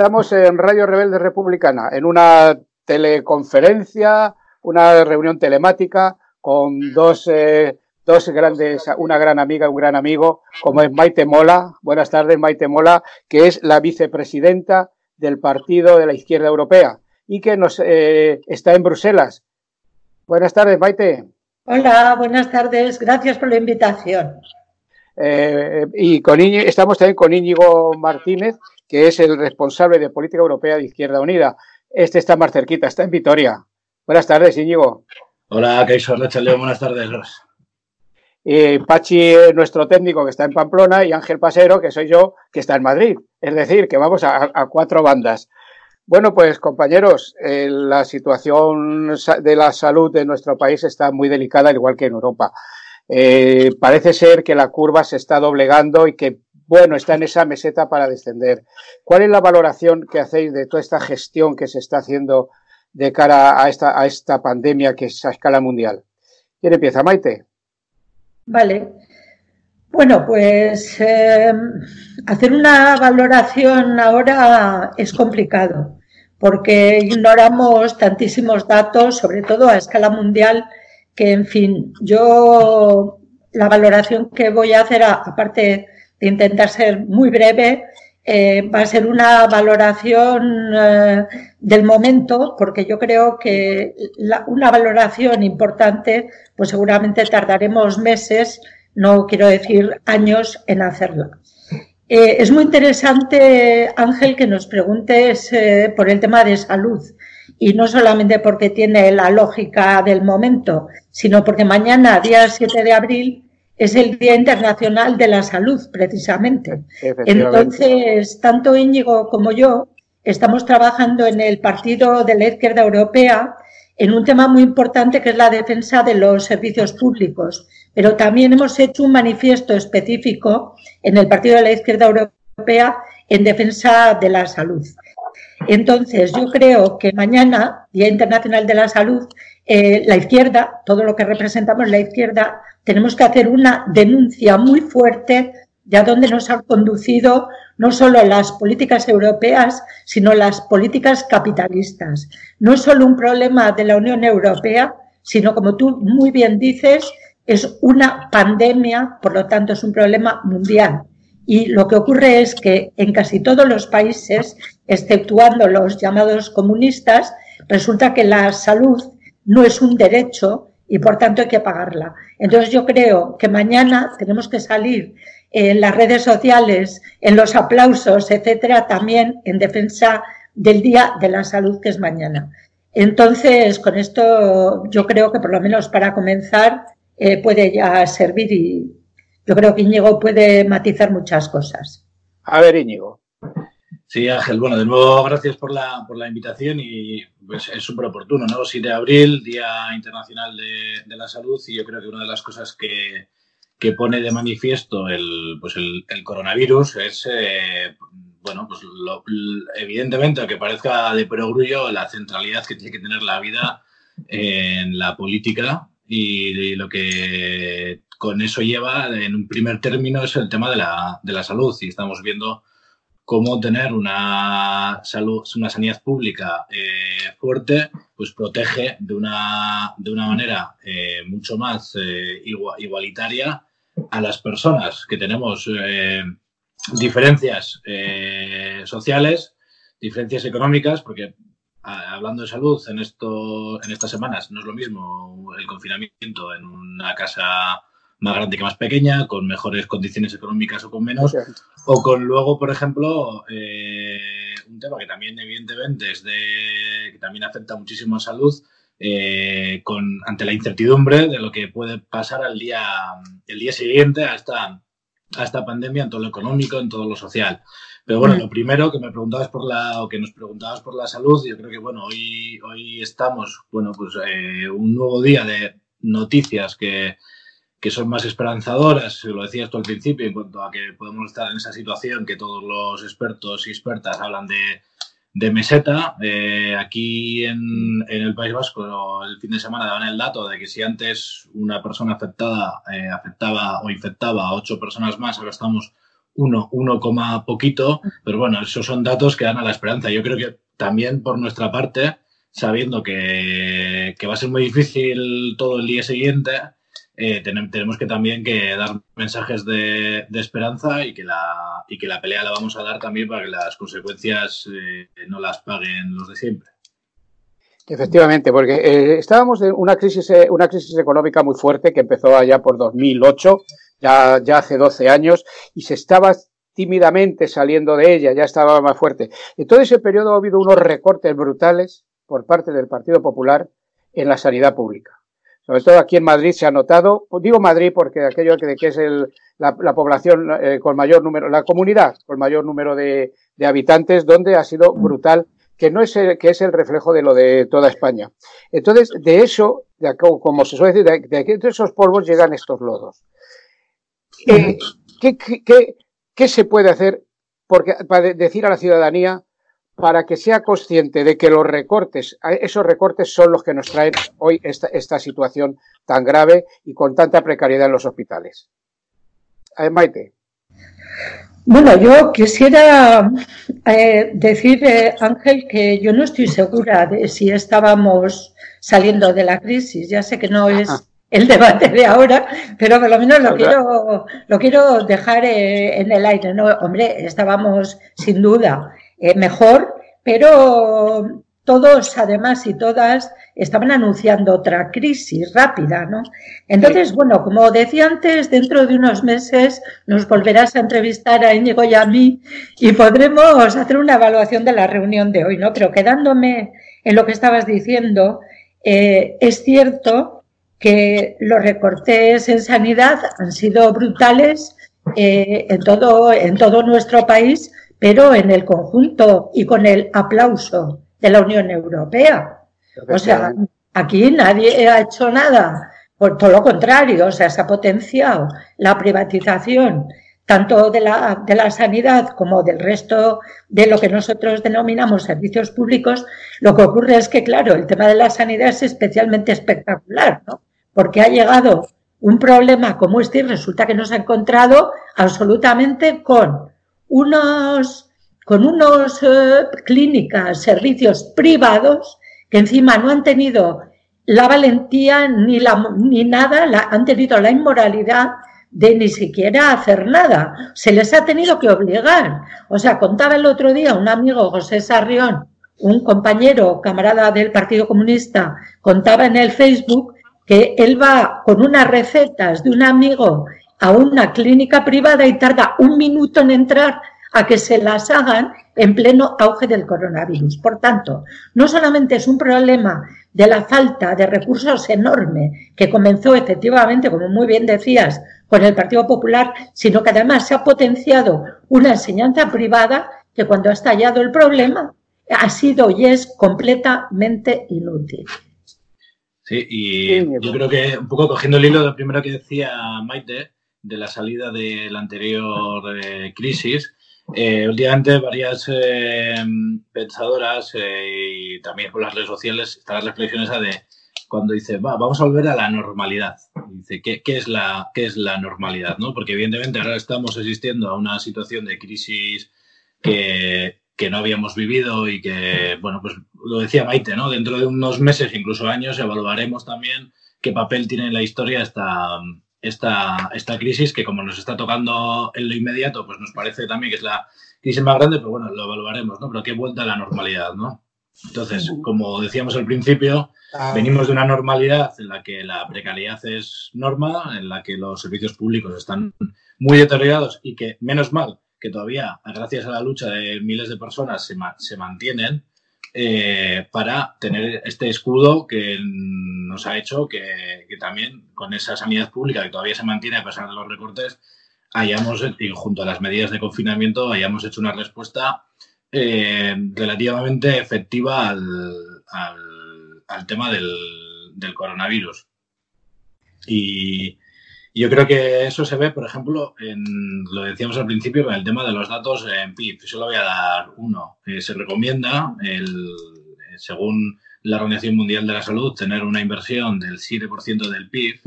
Estamos en Radio Rebelde Republicana, en una teleconferencia, una reunión telemática con dos, eh, dos grandes, una gran amiga, un gran amigo, como es Maite Mola. Buenas tardes, Maite Mola, que es la vicepresidenta del Partido de la Izquierda Europea y que nos eh, está en Bruselas. Buenas tardes, Maite. Hola, buenas tardes. Gracias por la invitación. Eh, y con estamos también con Íñigo Martínez, que es el responsable de política europea de Izquierda Unida. Este está más cerquita, está en Vitoria. Buenas tardes, Íñigo. Hola, Kaiso León, buenas tardes. Y Pachi, nuestro técnico, que está en Pamplona, y Ángel Pasero, que soy yo, que está en Madrid. Es decir, que vamos a, cuatro bandas. Bueno, pues compañeros, eh, la situación de la salud de nuestro país está muy delicada, al igual que en Europa. Eh, parece ser que la curva se está doblegando y que, bueno, está en esa meseta para descender. ¿Cuál es la valoración que hacéis de toda esta gestión que se está haciendo de cara a esta, pandemia que es a escala mundial? ¿Quién empieza, Maite? Vale. Bueno, pues eh, hacer una valoración ahora es complicado porque ignoramos tantísimos datos, sobre todo a escala mundial, que, en fin, yo la valoración que voy a hacer, aparte intentar ser muy breve, eh, va a ser una valoración eh, del momento, porque yo creo que una valoración importante, pues seguramente tardaremos meses, no quiero decir años, en hacerla. Eh, es muy interesante, Ángel, que nos preguntes por el tema de salud y no solamente porque tiene la lógica del momento, sino porque mañana, día 7 de abril, es el Día Internacional de la Salud, precisamente. Entonces, tanto Íñigo como yo estamos trabajando en el Partido de la Izquierda Europea en un tema muy importante que es la defensa de los servicios públicos, pero también hemos hecho un manifiesto específico en el Partido de la Izquierda Europea en defensa de la salud. Entonces, yo creo que mañana, Día Internacional de la Salud, eh, la izquierda, todo lo que representamos la izquierda, tenemos que hacer una denuncia muy fuerte de a dónde nos han conducido no solo las políticas europeas, sino las políticas capitalistas. No es solo un problema de la Unión Europea, sino, como tú muy bien dices, es una pandemia, por lo tanto es un problema mundial. Y lo que ocurre es que en casi todos los países, exceptuando los llamados comunistas, resulta que la salud no es un derecho y por tanto hay que pagarla. Entonces yo creo que mañana tenemos que salir en las redes sociales, en los aplausos, etcétera, también en defensa del Día de la Salud que es mañana. Entonces, con esto yo creo que por lo menos para comenzar eh, puede ya servir y, yo creo que Íñigo puede matizar muchas cosas. A ver, Íñigo. Sí, Ángel, bueno, de nuevo gracias por la, por la invitación y pues es súper oportuno, ¿no? 7 de abril, Día Internacional de, la Salud y yo creo que una de las cosas que, que pone de manifiesto el, pues el, coronavirus es, eh, bueno, pues evidentemente, aunque parezca de perogrullo, la centralidad que tiene que tener la vida en la política y lo que con eso lleva, en un primer término, es el tema de la, de la salud. Y estamos viendo cómo tener una salud, una sanidad pública eh, fuerte, pues protege de una, de una manera eh, mucho más eh, igualitaria a las personas que tenemos diferencias sociales, diferencias económicas, porque hablando de salud en esto, en estas semanas no es lo mismo el confinamiento en una casa más grande que más pequeña, con mejores condiciones económicas o con menos, o con luego, por ejemplo, eh, un tema que también evidentemente es de, que también afecta muchísimo a salud, eh, con, ante la incertidumbre de lo que puede pasar al día, el día siguiente a esta, a esta pandemia en todo lo económico, en todo lo social. Pero bueno, lo primero que me preguntabas por la, o que nos preguntabas por la salud, yo creo que bueno, hoy, hoy estamos, bueno, pues eh, un nuevo día de noticias que, que son más esperanzadoras, lo decías tú al principio, en cuanto a que podemos estar en esa situación que todos los expertos y expertas hablan de, de meseta. Eh, aquí en, en, el País Vasco el fin de semana daban el dato de que si antes una persona afectada eh, afectaba o infectaba a ocho personas más, ahora estamos uno, uno coma poquito, pero bueno, esos son datos que dan a la esperanza. Yo creo que también por nuestra parte, sabiendo que, va a ser muy difícil todo el día siguiente, eh, tenemos que también que dar mensajes de, esperanza y que, la, y que la pelea la vamos a dar también para que las consecuencias eh, no las paguen los de siempre. Efectivamente, porque eh, estábamos en una crisis, una crisis económica muy fuerte que empezó allá por 2008, ya, ya hace 12 años, y se estaba tímidamente saliendo de ella, ya estaba más fuerte. En todo ese periodo ha habido unos recortes brutales por parte del Partido Popular en la sanidad pública. Sobre todo aquí en Madrid se ha notado, pues digo Madrid porque aquello que, es el, la, población eh, con mayor número, la comunidad con mayor número de, habitantes, donde ha sido brutal, que no es el, que es el reflejo de lo de toda España. Entonces, de eso, de, como se suele decir, de, de, esos polvos llegan estos lodos. Eh, ¿qué, qué, ¿Qué se puede hacer porque, para decir a la ciudadanía para que sea consciente de que los recortes, esos recortes son los que nos traen hoy esta, esta situación tan grave y con tanta precariedad en los hospitales? Eh, Maite. Bueno, yo quisiera eh, decir, eh, Ángel, que yo no estoy segura de si estábamos saliendo de la crisis. Ya sé que no es el debate de ahora, pero por lo menos lo quiero, lo quiero dejar eh, en el aire. No, hombre, estábamos sin duda eh, mejor, pero todos, además, y todas estaban anunciando otra crisis rápida, ¿no? Entonces, bueno, como decía antes, dentro de unos meses nos volverás a entrevistar a Íñigo y a mí y podremos hacer una evaluación de la reunión de hoy, ¿no? Pero quedándome en lo que estabas diciendo, eh, es cierto que los recortes en sanidad han sido brutales eh, en, todo, en todo nuestro país, pero en el conjunto y con el aplauso de la Unión Europea. O sea, aquí nadie ha hecho nada. Por todo lo contrario, o sea, se ha potenciado la privatización tanto de la, de la sanidad como del resto de lo que nosotros denominamos servicios públicos, lo que ocurre es que, claro, el tema de la sanidad es especialmente espectacular, ¿no? porque ha llegado un problema como este y resulta que nos ha encontrado absolutamente con unos, con unos eh, clínicas, servicios privados que encima no han tenido la valentía ni, la, ni nada, la, han tenido la inmoralidad de ni siquiera hacer nada. Se les ha tenido que obligar. O sea, contaba el otro día un amigo, José Sarrión, un compañero, camarada del Partido Comunista, contaba en el Facebook que él va con unas recetas de un amigo a una clínica privada y tarda un minuto en entrar a que se las hagan en pleno auge del coronavirus. Por tanto, no solamente es un problema de la falta de recursos enorme que comenzó efectivamente, como muy bien decías, con el Partido Popular, sino que además se ha potenciado una enseñanza privada que cuando ha estallado el problema ha sido y es completamente inútil. Sí, y yo creo que un poco cogiendo el hilo de lo primero que decía Maite, de la salida de la anterior eh, crisis, eh, últimamente varias eh, pensadoras y también por las redes sociales están las reflexiones de cuando dice, Va, vamos a volver a la normalidad. Dice, ¿qué, ¿qué, es la, ¿qué es la normalidad? ¿no? Porque evidentemente ahora estamos asistiendo a una situación de crisis que, que no habíamos vivido y que, bueno, pues lo decía Maite, ¿no? Dentro de unos meses, incluso años, evaluaremos también qué papel tiene en la historia esta, esta, esta crisis, que como nos está tocando en lo inmediato, pues nos parece también que es la crisis más grande, pero bueno, lo evaluaremos, ¿no? Pero qué vuelta a la normalidad, ¿no? Entonces, como decíamos al principio, ah. venimos de una normalidad en la que la precariedad es norma, en la que los servicios públicos están muy deteriorados y que, menos mal, que todavía, gracias a la lucha de miles de personas, se, se mantienen eh, para tener este escudo que nos ha hecho que, también con esa sanidad pública que todavía se mantiene a pesar de los recortes, hayamos, y junto a las medidas de confinamiento, hayamos hecho una respuesta eh, relativamente efectiva al, al, tema del, del coronavirus. Y, yo creo que eso se ve, por ejemplo, en, lo decíamos al principio, con el tema de los datos en PIB. Solo voy a dar uno. se recomienda, el, según la Organización Mundial de la Salud tener una inversión del 7% del PIB.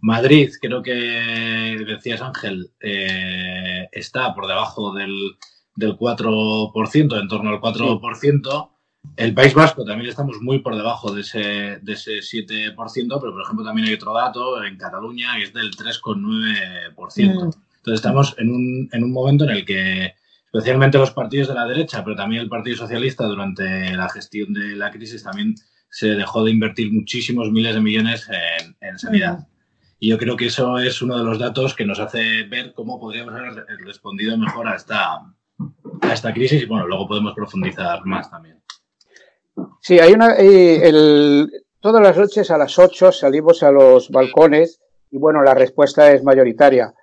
Madrid, creo que decías Ángel, eh, está por debajo del, del 4%, en torno al 4%. El País Vasco también estamos muy por debajo de ese, de ese 7%, pero por ejemplo también hay otro dato en Cataluña que es del 3,9%. Entonces estamos en un, en un momento en el que especialmente los partidos de la derecha, pero también el Partido Socialista durante la gestión de la crisis también se dejó de invertir muchísimos miles de millones en, sanidad. Y yo creo que eso es uno de los datos que nos hace ver cómo podríamos haber respondido mejor a esta, a esta crisis y bueno, luego podemos profundizar más también. Sí, hay una. el, todas las noches a las 8 salimos a los balcones y bueno, la respuesta es mayoritaria.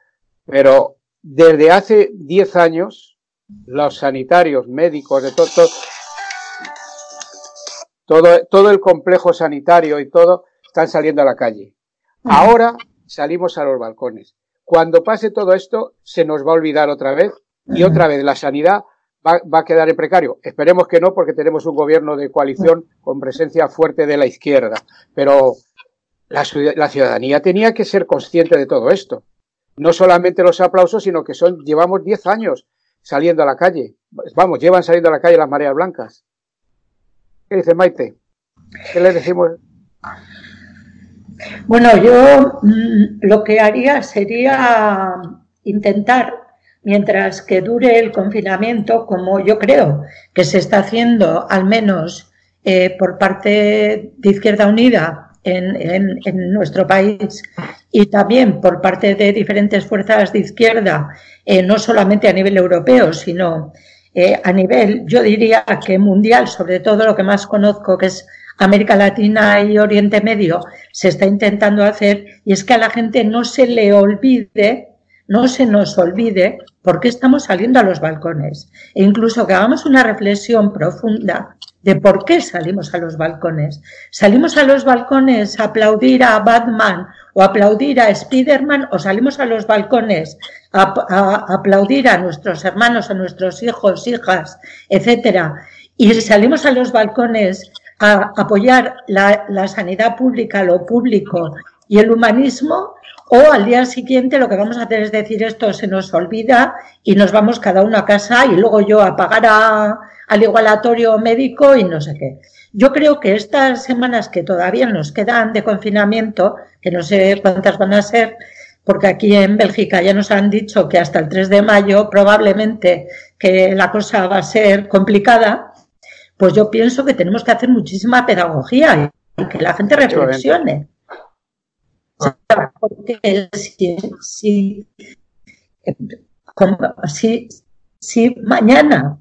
Pero desde hace 10 años los sanitarios, médicos, de todo, todo, todo, el complejo sanitario y todo están saliendo a la calle. Ahora salimos a los balcones. Cuando pase todo esto, se nos va a olvidar otra vez y otra vez la sanidad va, va, a quedar en precario. Esperemos que no, porque tenemos un gobierno de coalición con presencia fuerte de la izquierda. Pero la, ciudadanía tenía que ser consciente de todo esto. No solamente los aplausos, sino que son, llevamos 10 años saliendo a la calle. Vamos, llevan saliendo a la calle las mareas blancas. ¿Qué dice Maite? ¿Qué le decimos? Bueno, yo mm, lo que haría sería intentar, mientras que dure el confinamiento, como yo creo que se está haciendo, al menos eh, por parte de Izquierda Unida, en, nuestro país y también por parte de diferentes fuerzas de izquierda, eh, no solamente a nivel europeo, sino eh, a nivel, yo diría que mundial, sobre todo lo que más conozco, que es América Latina y Oriente Medio, se está intentando hacer, y es que a la gente no se le olvide, no se nos olvide por qué estamos saliendo a los balcones. E incluso que hagamos una reflexión profunda de por qué salimos a los balcones. Salimos a los balcones a aplaudir a Batman o aplaudir a Spiderman o salimos a los balcones a, aplaudir a nuestros hermanos, a nuestros hijos, hijas, etcétera. Y salimos a los balcones a apoyar la, la sanidad pública, lo público y el humanismo, o al día siguiente lo que vamos a hacer es decir esto se nos olvida y nos vamos cada uno a casa y luego yo a pagar a, al igualatorio médico y no sé qué. Yo creo que estas semanas que todavía nos quedan de confinamiento, que no sé cuántas van a ser, porque aquí en Bélgica ya nos han dicho que hasta el 3 de mayo probablemente que la cosa va a ser complicada, pues yo pienso que tenemos que hacer muchísima pedagogía y que la gente reflexione. Porque si, si, si, mañana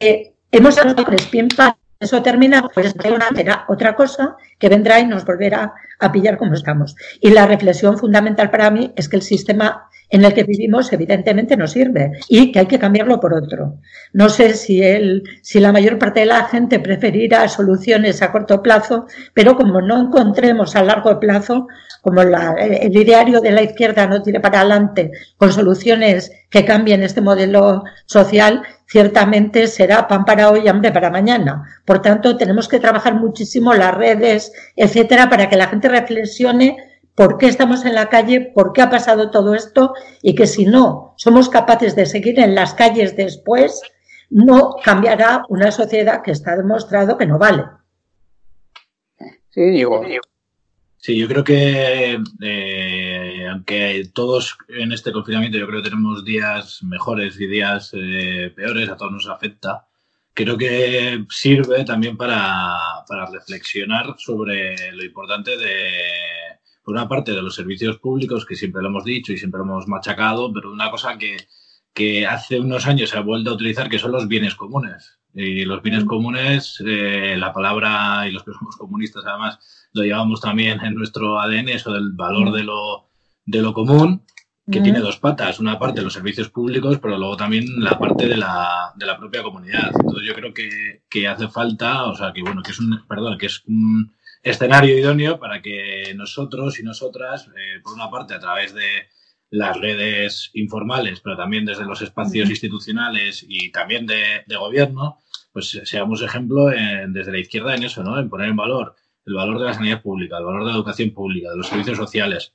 eh, hemos hablado con para eso termina, pues una, otra cosa que vendrá y nos volverá a pillar como estamos. Y la reflexión fundamental para mí es que el sistema en el que vivimos evidentemente no sirve y que hay que cambiarlo por otro. No sé si, el, si la mayor parte de la gente preferirá soluciones a corto plazo, pero como no encontremos a largo plazo, como el ideario de la izquierda no tiene para adelante con soluciones que cambien este modelo social, ciertamente será pan para hoy y hambre para mañana. Por tanto, tenemos que trabajar muchísimo las redes, etcétera, para que la gente reflexione por qué estamos en la calle, por qué ha pasado todo esto y que si no somos capaces de seguir en las calles después, no cambiará una sociedad que está demostrado que no vale. Sí, digo. Sí, yo creo que eh, aunque todos en este confinamiento yo creo que tenemos días mejores y días eh, peores, a todos nos afecta, creo que sirve también para, para reflexionar sobre lo importante de, por una parte, de los servicios públicos, que siempre lo hemos dicho y siempre lo hemos machacado, pero una cosa que, que hace unos años se ha vuelto a utilizar, que son los bienes comunes. Y los bienes comunes, eh, la palabra, y los que somos comunistas además, lo llevamos también en nuestro ADN, eso del valor de lo, de lo común, que tiene dos patas. Una parte los servicios públicos, pero luego también la parte de la, de la propia comunidad. Entonces yo creo que, que hace falta, o sea, que bueno, que es un, perdón, que es un escenario idóneo para que nosotros y nosotras, eh, por una parte, a través de las redes informales, pero también desde los espacios institucionales y también de, de, gobierno, pues seamos ejemplo desde la izquierda en eso, ¿no? En poner en valor el valor de la sanidad pública, el valor de la educación pública, de los servicios sociales,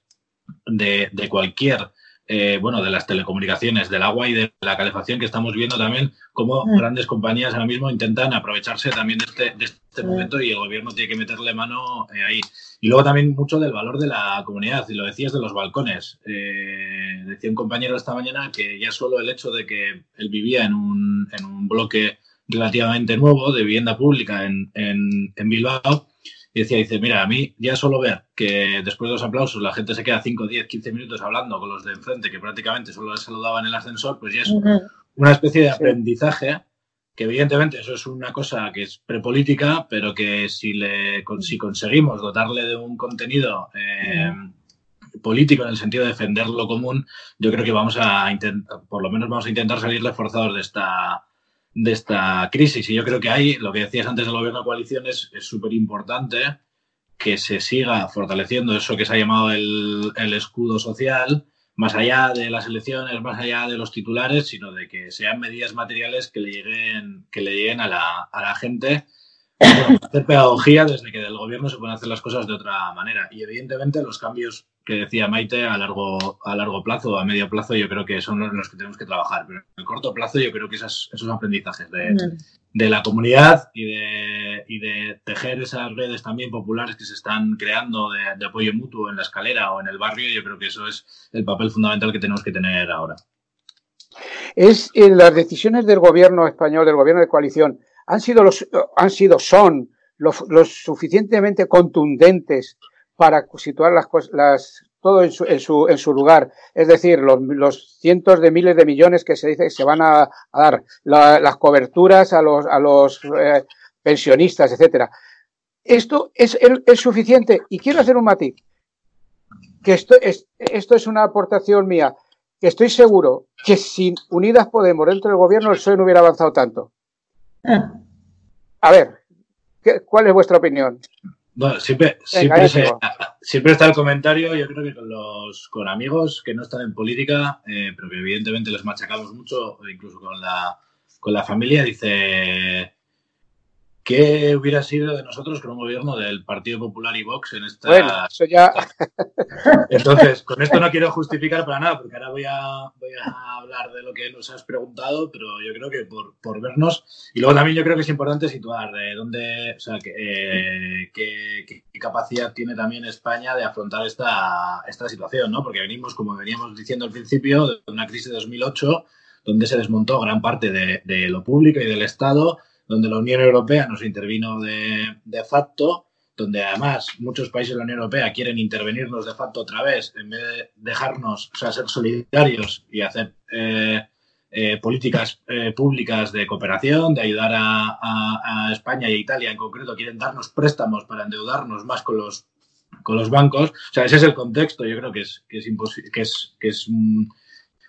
de, de cualquier eh, bueno, de las telecomunicaciones, del agua y de la calefacción, que estamos viendo también cómo mm. grandes compañías ahora mismo intentan aprovecharse también de este, de este momento y el gobierno tiene que meterle mano eh, ahí. Y luego también mucho del valor de la comunidad, y lo decías de los balcones. Eh, decía un compañero esta mañana que ya solo el hecho de que él vivía en un, en un bloque relativamente nuevo de vivienda pública en, en, en Bilbao, y decía, dice, mira, a mí ya solo ver que después de los aplausos la gente se queda 5, 10, 15 minutos hablando con los de enfrente, que prácticamente solo les saludaban en el ascensor, pues ya es una especie de aprendizaje, que evidentemente eso es una cosa que es prepolítica, pero que si, le, si conseguimos dotarle de un contenido eh, político en el sentido de defender lo común, yo creo que vamos a intentar, por lo menos vamos a intentar salir reforzados de esta de esta crisis. Y yo creo que ahí, lo que decías antes del gobierno de coalición, es súper importante que se siga fortaleciendo eso que se ha llamado el, escudo social, más allá de las elecciones, más allá de los titulares, sino de que sean medidas materiales que le lleguen, que le lleguen a la, a la gente hacer pedagogía desde que del gobierno se pueden hacer las cosas de otra manera. Y evidentemente los cambios que decía Maite a largo, a largo plazo, a medio plazo, yo creo que son los que tenemos que trabajar. Pero en el corto plazo yo creo que esos, esos aprendizajes de, de la comunidad y de, y de, tejer esas redes también populares que se están creando de, de apoyo mutuo en la escalera o en el barrio, yo creo que eso es el papel fundamental que tenemos que tener ahora. Es en las decisiones del gobierno español, del gobierno de coalición, han sido, los, han sido son los, suficientemente contundentes para situar las, las todo en su, en, su, en su lugar. Es decir, los, los, cientos de miles de millones que se dice que se van a, dar, las coberturas a los, a los eh, pensionistas, etcétera. Esto es, es, suficiente. Y quiero hacer un matiz. Que esto es, esto es una aportación mía. Que estoy seguro que sin Unidas Podemos dentro del gobierno el PSOE no hubiera avanzado tanto. A ver, ¿cuál es vuestra opinión? Bueno, siempre, siempre, está el comentario, yo creo que con los con amigos que no están en política, eh, pero que evidentemente les machacamos mucho, incluso con la, con la familia, dice ¿Qué hubiera sido de nosotros con un gobierno del Partido Popular y Vox en esta... Bueno, eso ya... Entonces, con esto no quiero justificar para nada, porque ahora voy a, voy a hablar de lo que nos has preguntado, pero yo creo que por, por vernos... Y luego también yo creo que es importante situar de dónde, o sea, eh, qué, qué, capacidad tiene también España de afrontar esta, esta situación, ¿no? Porque venimos, como veníamos diciendo al principio, de una crisis de 2008, donde se desmontó gran parte de, de lo público y del Estado donde la Unión Europea nos intervino de, de facto, donde además muchos países de la Unión Europea quieren intervenirnos de facto otra vez, en vez de dejarnos, o sea, ser solidarios y hacer eh, eh, políticas eh, públicas de cooperación, de ayudar a, España y a Italia en concreto, quieren darnos préstamos para endeudarnos más con los, con los bancos. O sea, ese es el contexto, yo creo que es, que es, que es, que es mm,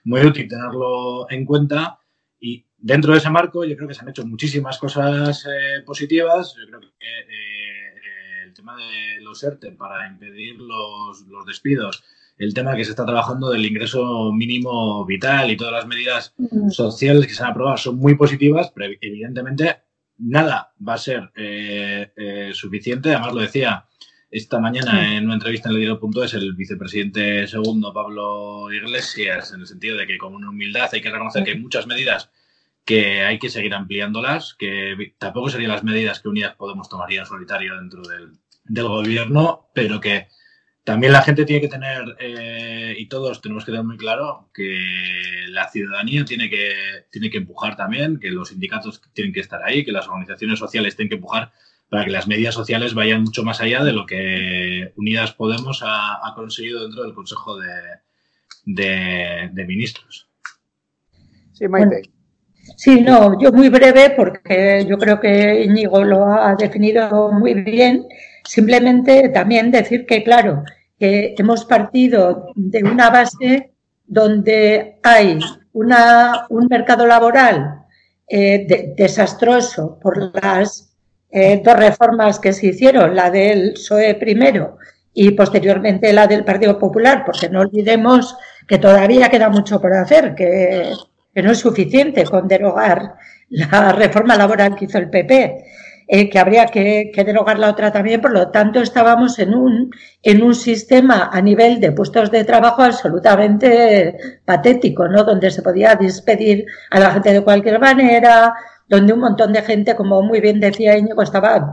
muy útil tenerlo en cuenta y dentro de ese marco yo creo que se han hecho muchísimas cosas eh, positivas. Yo creo que eh, el tema de los ERTE para impedir los, los, despidos, el tema que se está trabajando del ingreso mínimo vital y todas las medidas sociales que se han aprobado son muy positivas, pero evidentemente nada va a ser eh, suficiente. Además lo decía esta mañana en una entrevista en el diario.es el vicepresidente segundo Pablo Iglesias en el sentido de que con una humildad hay que reconocer que hay muchas medidas que hay que seguir ampliándolas, que tampoco serían las medidas que Unidas Podemos tomaría en solitario dentro del, del gobierno, pero que también la gente tiene que tener, eh, y todos tenemos que tener muy claro, que la ciudadanía tiene que, tiene que empujar también, que los sindicatos tienen que estar ahí, que las organizaciones sociales tienen que empujar para que las medidas sociales vayan mucho más allá de lo que Unidas Podemos ha, ha conseguido dentro del Consejo de, de, de Ministros. Sí, Maite. Sí, no, yo muy breve porque yo creo que Íñigo lo ha definido muy bien. Simplemente también decir que, claro, que hemos partido de una base donde hay una, un mercado laboral eh, desastroso por las eh, dos reformas que se hicieron, la del PSOE primero y posteriormente la del Partido Popular, porque no olvidemos que todavía queda mucho por hacer, que que no es suficiente con derogar la reforma laboral que hizo el PP. Eh, que habría que, derogar la otra también, por lo tanto estábamos en un, en un sistema a nivel de puestos de trabajo absolutamente patético, ¿no? Donde se podía despedir a la gente de cualquier manera, donde un montón de gente, como muy bien decía Íñigo, estaba,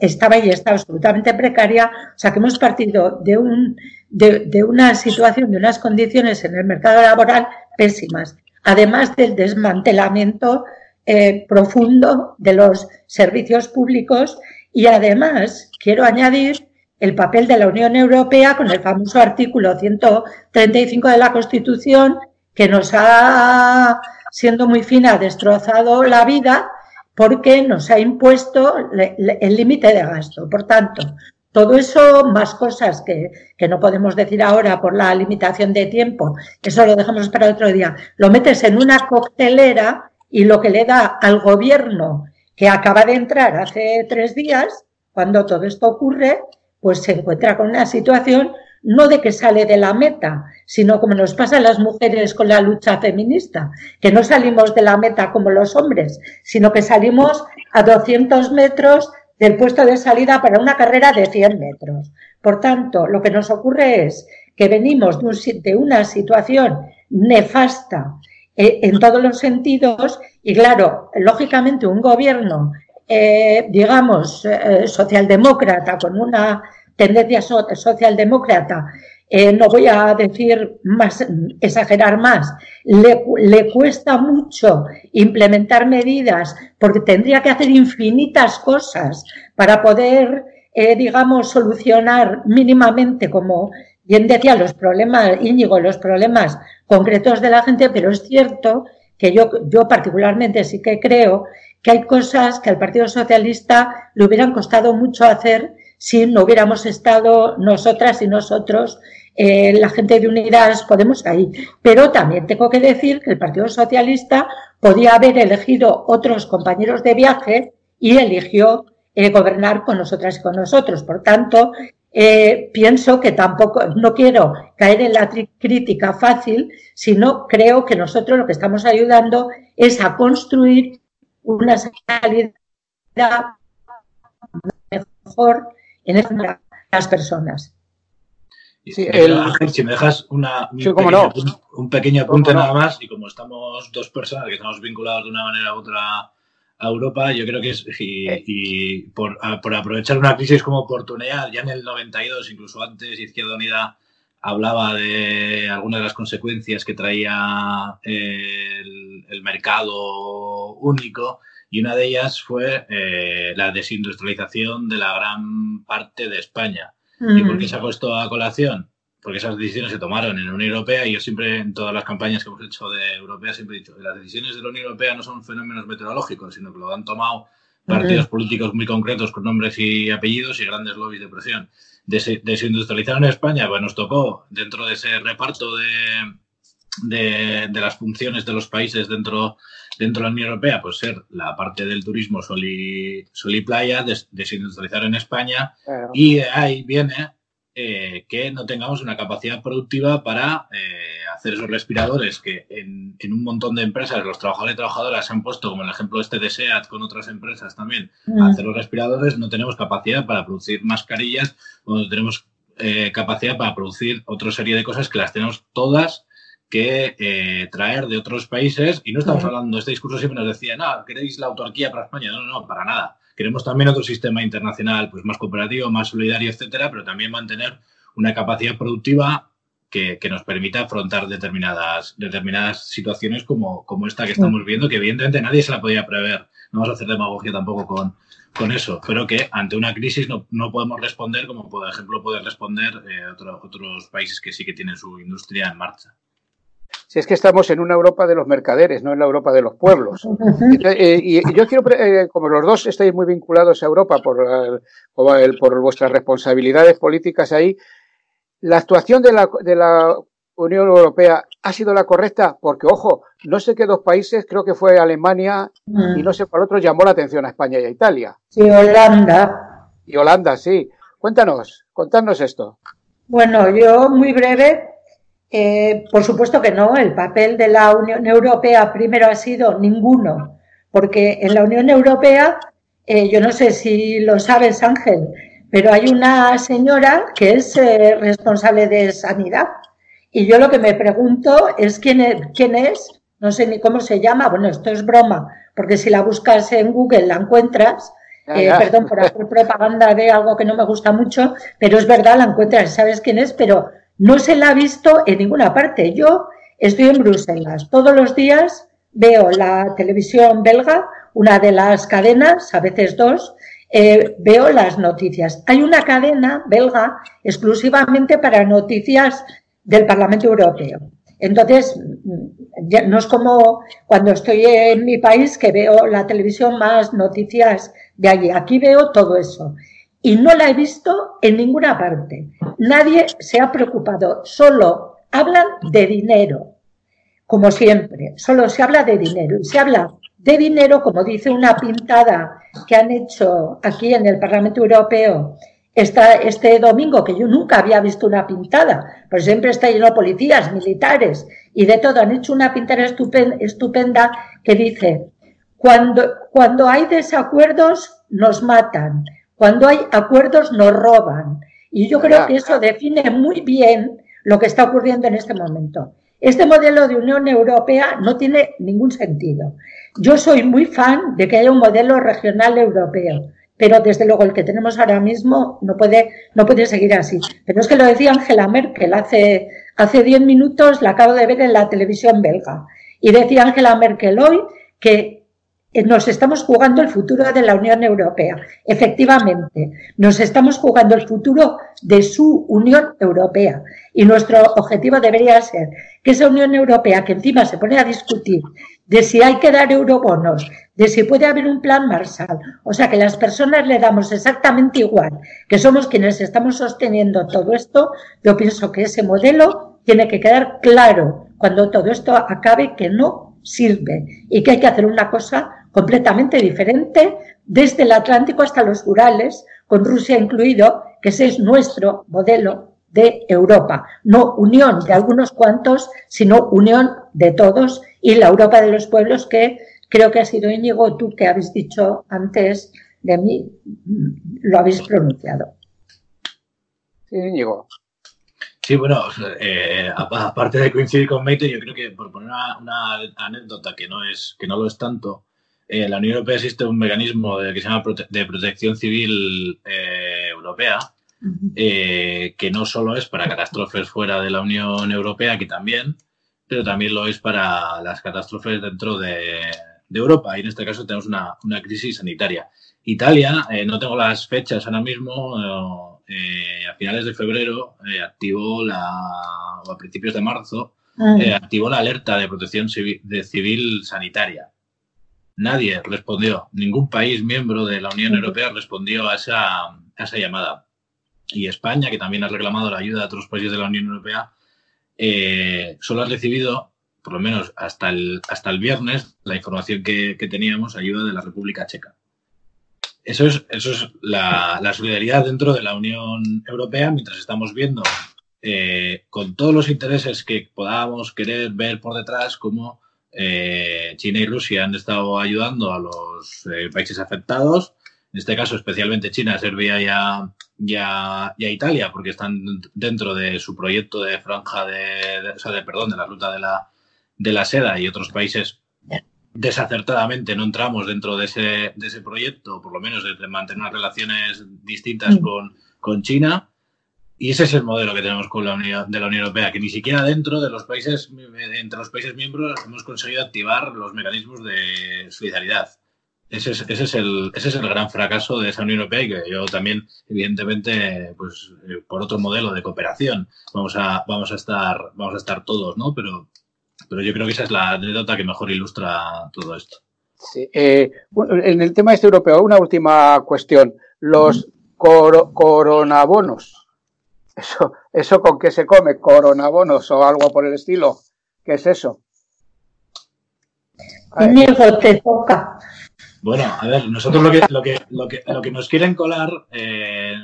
estaba y está absolutamente precaria. O sea, que hemos partido de, un, de, de una situación, de unas condiciones en el mercado laboral pésimas, además del desmantelamiento eh, profundo de los servicios públicos y además quiero añadir el papel de la Unión Europea con el famoso artículo 135 de la Constitución que nos ha, siendo muy fina, destrozado la vida porque nos ha impuesto el límite de gasto. Por tanto, todo eso, más cosas que, que, no podemos decir ahora por la limitación de tiempo, eso lo dejamos para otro día, lo metes en una coctelera y lo que le da al gobierno que acaba de entrar hace tres días, cuando todo esto ocurre, pues se encuentra con una situación no de que sale de la meta, sino como nos pasa a las mujeres con la lucha feminista, que no salimos de la meta como los hombres, sino que salimos a 200 metros del puesto de salida para una carrera de 100 metros. Por tanto, lo que nos ocurre es que venimos de, una situación nefasta eh, en todos los sentidos y claro, lógicamente un gobierno, eh, digamos, eh, socialdemócrata, con una tendencia socialdemócrata, no voy a decir más, exagerar más, le, le, cuesta mucho implementar medidas porque tendría que hacer infinitas cosas para poder, digamos, solucionar mínimamente como bien decía, los problemas, Íñigo, los problemas concretos de la gente, pero es cierto que yo, yo particularmente sí que creo que hay cosas que al Partido Socialista le hubieran costado mucho hacer si no hubiéramos estado nosotras y nosotros, eh, la gente de Unidas Podemos ahí. Pero también tengo que decir que el Partido Socialista podía haber elegido otros compañeros de viaje y eligió eh, gobernar con nosotras y con nosotros. Por tanto, eh, pienso que tampoco, no quiero caer en la crítica fácil, sino creo que nosotros lo que estamos ayudando es a construir una salida mejor en las personas. Sí, si me dejas una, un, pequeño, apunte nada más, y como estamos dos personas que estamos vinculados de una manera u otra a Europa, yo creo que es, y, eh. por, aprovechar una crisis como oportunidad, ya en el 92, incluso antes, Izquierda Unida hablaba de algunas de las consecuencias que traía el, mercado único y una de ellas fue eh, la desindustrialización de la gran parte de España. ¿Y por qué se ha puesto a colación? porque esas decisiones se tomaron en la Unión Europea y yo siempre en todas las campañas que hemos hecho de Europea siempre he dicho que las decisiones de la Unión Europea no son fenómenos meteorológicos, sino que lo han tomado partidos políticos muy concretos con nombres y apellidos y grandes lobbies de presión. Desindustrializar en España, pues nos tocó dentro de ese reparto de, de, las funciones de los países dentro, dentro de la Unión Europea, pues ser la parte del turismo sol y, sol y playa, desindustrializar en España y ahí viene eh, que no tengamos una capacidad productiva para eh, hacer esos respiradores que en, un montón de empresas los trabajadores y trabajadoras se han puesto, como el ejemplo este de SEAT con otras empresas también, mm. hacer los respiradores, no tenemos capacidad para producir mascarillas no tenemos eh, capacidad para producir otra serie de cosas que las tenemos todas que traer de otros países y no estamos hablando, este discurso siempre nos decía, no, queréis la autarquía para España, no, no, para nada. Queremos también otro sistema internacional pues más cooperativo, más solidario, etcétera, pero también mantener una capacidad productiva que, nos permita afrontar determinadas, determinadas situaciones como, como esta que estamos viendo, que evidentemente nadie se la podía prever. No vamos a hacer demagogia tampoco con, con eso, pero que ante una crisis no, no podemos responder como, por ejemplo, pueden responder eh, otros países que sí que tienen su industria en marcha si es que estamos en una Europa de los mercaderes, no en la Europa de los pueblos. Eh, y yo quiero, eh, como los dos estáis muy vinculados a Europa por, por vuestras responsabilidades políticas ahí, ¿la actuación de la, de la Unión Europea ha sido la correcta? Porque, ojo, no sé qué dos países, creo que fue Alemania y no sé cuál otro, llamó la atención a España y a Italia. Sí, Holanda. Y Holanda, sí. Cuéntanos, contadnos esto. Bueno, yo muy breve, eh, por supuesto que no, el papel de la Unión Europea primero ha sido ninguno, porque en la Unión Europea, eh, yo no sé si lo sabes, Ángel, pero hay una señora que es eh, responsable de sanidad. Y yo lo que me pregunto es quién, es quién es, no sé ni cómo se llama, bueno, esto es broma, porque si la buscas en Google la encuentras, eh, perdón por hacer propaganda de algo que no me gusta mucho, pero es verdad, la encuentras, sabes quién es, pero no se la ha visto en ninguna parte. Yo estoy en Bruselas, todos los días veo la televisión belga, una de las cadenas, a veces dos, eh, veo las noticias. Hay una cadena belga exclusivamente para noticias del Parlamento Europeo. Entonces, no es como cuando estoy en mi país que veo la televisión más noticias de allí. Aquí veo todo eso. Y no la he visto en ninguna parte. Nadie se ha preocupado. Solo hablan de dinero, como siempre. Solo se habla de dinero. Y se habla de dinero, como dice una pintada que han hecho aquí en el Parlamento Europeo esta, este domingo, que yo nunca había visto una pintada, pero siempre está lleno de policías, militares y de todo. Han hecho una pintada estupenda, estupenda que dice, cuando, cuando hay desacuerdos nos matan, cuando hay acuerdos nos roban. Y yo creo que eso define muy bien lo que está ocurriendo en este momento. Este modelo de Unión Europea no tiene ningún sentido. Yo soy muy fan de que haya un modelo regional europeo, pero desde luego el que tenemos ahora mismo no puede, no puede seguir así. Pero es que lo decía Angela Merkel hace, hace diez minutos, la acabo de ver en la televisión belga. Y decía Angela Merkel hoy que nos estamos jugando el futuro de la Unión Europea. Efectivamente, nos estamos jugando el futuro de su Unión Europea. Y nuestro objetivo debería ser que esa Unión Europea, que encima se pone a discutir de si hay que dar eurobonos, de si puede haber un plan Marshall, o sea, que las personas le damos exactamente igual, que somos quienes estamos sosteniendo todo esto, yo pienso que ese modelo tiene que quedar claro cuando todo esto acabe que no sirve y que hay que hacer una cosa completamente diferente desde el Atlántico hasta los Urales, con Rusia incluido, que ese es nuestro modelo de Europa. No unión de algunos cuantos, sino unión de todos y la Europa de los pueblos que creo que ha sido Íñigo, tú que habéis dicho antes de mí, lo habéis pronunciado. Sí, Íñigo. Sí, bueno, eh, aparte de coincidir con Meite, yo creo que por poner una, anécdota que no es que no lo es tanto, en eh, la Unión Europea existe un mecanismo que se llama de protección civil eh, europea, que no solo es para catástrofes fuera de la Unión Europea, que también, pero también lo es para las catástrofes dentro de, Europa. Y en este caso tenemos una, crisis sanitaria. Italia, no tengo las fechas ahora mismo, a finales de febrero activó la, o a principios de marzo, activó la alerta de protección de civil sanitaria Nadie respondió, ningún país miembro de la Unión Europea respondió a esa, esa llamada. Y España, que también ha reclamado la ayuda de otros países de la Unión Europea, eh, solo ha recibido, por lo menos hasta el, hasta el viernes, la información que, teníamos, ayuda de la República Checa. Eso es, eso es la, solidaridad dentro de la Unión Europea, mientras estamos viendo eh, con todos los intereses que podamos querer ver por detrás, como eh, China y Rusia han estado ayudando a los eh, países afectados, en este caso especialmente China, Serbia y a, Italia, porque están dentro de su proyecto de franja de, o sea, de perdón, de la ruta de la, de la seda y otros países desacertadamente no entramos dentro de ese, de ese proyecto, por lo menos de mantener unas relaciones distintas mm. con, con China. Y ese es el modelo que tenemos con la Unión, de la Unión Europea, que ni siquiera dentro de los países, entre los países miembros, hemos conseguido activar los mecanismos de solidaridad. Ese es, ese es, el, ese es el gran fracaso de esa Unión Europea y que yo también, evidentemente, pues eh, por otro modelo de cooperación vamos a, vamos a estar, vamos a estar todos, ¿no? Pero, pero yo creo que esa es la anécdota que mejor ilustra todo esto. Sí. Eh, en el tema este europeo, una última cuestión. Los coronabonos ¿Eso, ¿Eso con qué se come? ¿Coronabonos o algo por el estilo? ¿Qué es eso? te toca. Bueno, a ver, nosotros lo que, lo que, lo que, lo que nos quieren colar, eh,